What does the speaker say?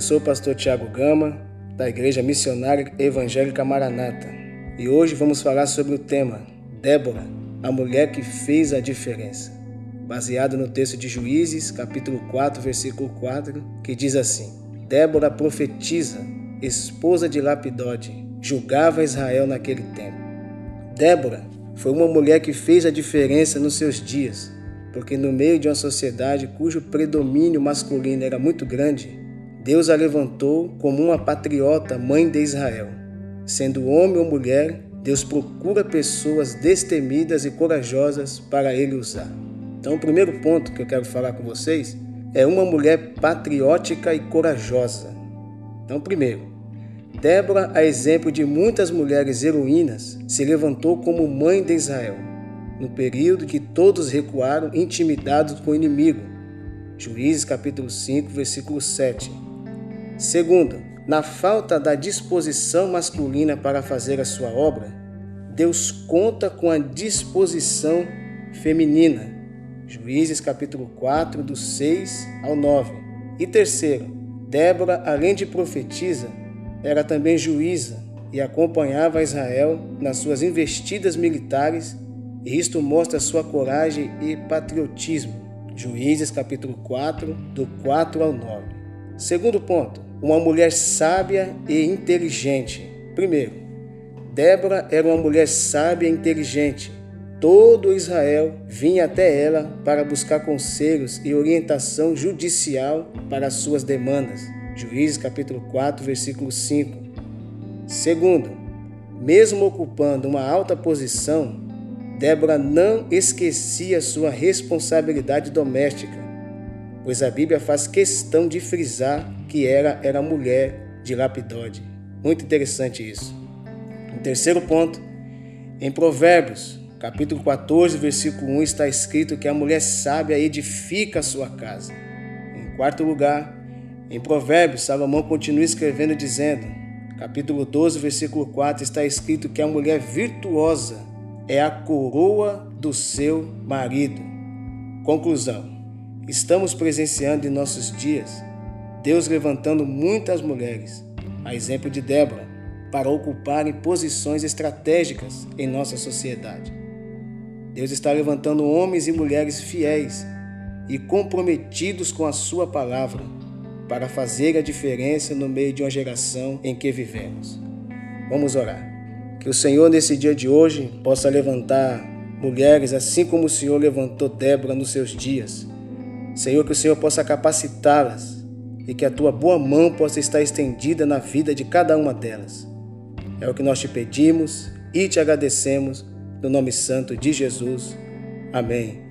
Eu sou o pastor Tiago Gama, da Igreja Missionária Evangélica Maranata, e hoje vamos falar sobre o tema Débora, a mulher que fez a diferença, baseado no texto de Juízes, capítulo 4, versículo 4, que diz assim: Débora profetiza, esposa de Lapidode, julgava Israel naquele tempo. Débora foi uma mulher que fez a diferença nos seus dias porque no meio de uma sociedade cujo predomínio masculino era muito grande, Deus a levantou como uma patriota mãe de Israel. Sendo homem ou mulher, Deus procura pessoas destemidas e corajosas para ele usar. Então, o primeiro ponto que eu quero falar com vocês é uma mulher patriótica e corajosa. Então, primeiro, Débora, a exemplo de muitas mulheres heroínas, se levantou como mãe de Israel no período que todos recuaram intimidados com o inimigo. Juízes capítulo 5, versículo 7. Segundo, na falta da disposição masculina para fazer a sua obra, Deus conta com a disposição feminina. Juízes capítulo 4, do 6 ao 9. E terceiro, Débora, além de profetisa, era também juíza e acompanhava Israel nas suas investidas militares e isto mostra sua coragem e patriotismo. Juízes capítulo 4, do 4 ao 9. Segundo ponto, uma mulher sábia e inteligente. Primeiro, Débora era uma mulher sábia e inteligente. Todo Israel vinha até ela para buscar conselhos e orientação judicial para suas demandas. Juízes capítulo 4, versículo 5. Segundo, mesmo ocupando uma alta posição, Débora não esquecia sua responsabilidade doméstica, pois a Bíblia faz questão de frisar que ela era mulher de Lapidode. Muito interessante isso. Em terceiro ponto, em Provérbios, capítulo 14, versículo 1, está escrito que a mulher sábia edifica a sua casa. Em quarto lugar, em Provérbios, Salomão continua escrevendo dizendo, capítulo 12, versículo 4, está escrito que a mulher virtuosa é a coroa do seu marido. Conclusão: estamos presenciando em nossos dias Deus levantando muitas mulheres, a exemplo de Débora, para ocuparem posições estratégicas em nossa sociedade. Deus está levantando homens e mulheres fiéis e comprometidos com a Sua palavra para fazer a diferença no meio de uma geração em que vivemos. Vamos orar. Que o Senhor, nesse dia de hoje, possa levantar mulheres assim como o Senhor levantou Débora nos seus dias. Senhor, que o Senhor possa capacitá-las e que a tua boa mão possa estar estendida na vida de cada uma delas. É o que nós te pedimos e te agradecemos, no nome santo de Jesus. Amém.